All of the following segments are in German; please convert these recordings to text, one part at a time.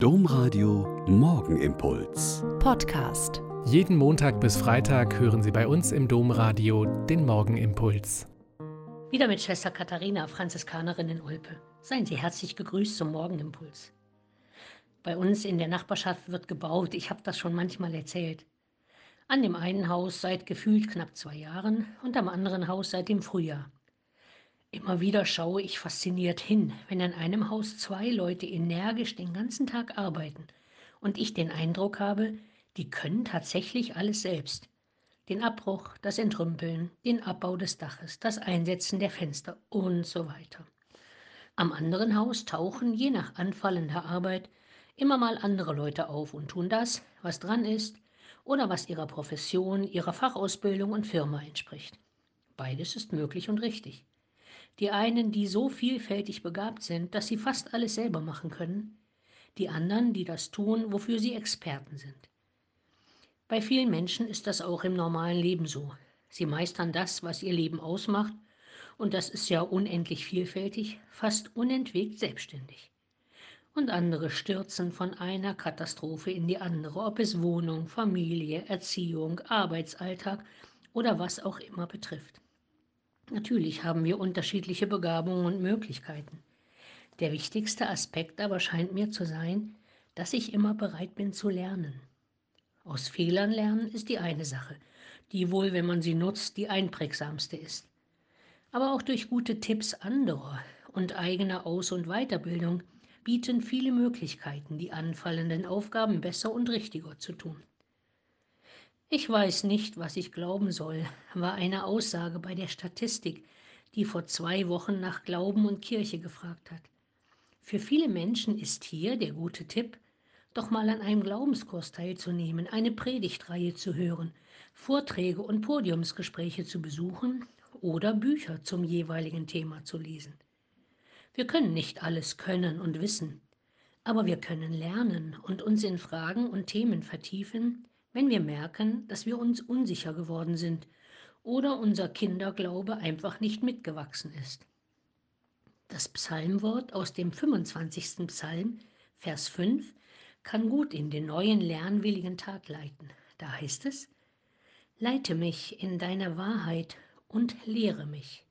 Domradio Morgenimpuls. Podcast. Jeden Montag bis Freitag hören Sie bei uns im Domradio den Morgenimpuls. Wieder mit Schwester Katharina, Franziskanerin in Olpe. Seien Sie herzlich gegrüßt zum Morgenimpuls. Bei uns in der Nachbarschaft wird gebaut, ich habe das schon manchmal erzählt. An dem einen Haus seit gefühlt knapp zwei Jahren und am anderen Haus seit dem Frühjahr. Immer wieder schaue ich fasziniert hin, wenn in einem Haus zwei Leute energisch den ganzen Tag arbeiten und ich den Eindruck habe, die können tatsächlich alles selbst. Den Abbruch, das Entrümpeln, den Abbau des Daches, das Einsetzen der Fenster und so weiter. Am anderen Haus tauchen, je nach anfallender Arbeit, immer mal andere Leute auf und tun das, was dran ist oder was ihrer Profession, ihrer Fachausbildung und Firma entspricht. Beides ist möglich und richtig. Die einen, die so vielfältig begabt sind, dass sie fast alles selber machen können. Die anderen, die das tun, wofür sie Experten sind. Bei vielen Menschen ist das auch im normalen Leben so. Sie meistern das, was ihr Leben ausmacht, und das ist ja unendlich vielfältig, fast unentwegt selbstständig. Und andere stürzen von einer Katastrophe in die andere, ob es Wohnung, Familie, Erziehung, Arbeitsalltag oder was auch immer betrifft. Natürlich haben wir unterschiedliche Begabungen und Möglichkeiten. Der wichtigste Aspekt aber scheint mir zu sein, dass ich immer bereit bin zu lernen. Aus Fehlern lernen ist die eine Sache, die wohl, wenn man sie nutzt, die einprägsamste ist. Aber auch durch gute Tipps anderer und eigene Aus- und Weiterbildung bieten viele Möglichkeiten, die anfallenden Aufgaben besser und richtiger zu tun. Ich weiß nicht, was ich glauben soll, war eine Aussage bei der Statistik, die vor zwei Wochen nach Glauben und Kirche gefragt hat. Für viele Menschen ist hier der gute Tipp, doch mal an einem Glaubenskurs teilzunehmen, eine Predigtreihe zu hören, Vorträge und Podiumsgespräche zu besuchen oder Bücher zum jeweiligen Thema zu lesen. Wir können nicht alles können und wissen, aber wir können lernen und uns in Fragen und Themen vertiefen, wenn wir merken, dass wir uns unsicher geworden sind oder unser Kinderglaube einfach nicht mitgewachsen ist. Das Psalmwort aus dem 25. Psalm, Vers 5, kann gut in den neuen lernwilligen Tag leiten. Da heißt es, Leite mich in deiner Wahrheit und lehre mich,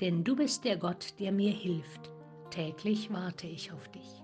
denn du bist der Gott, der mir hilft. Täglich warte ich auf dich.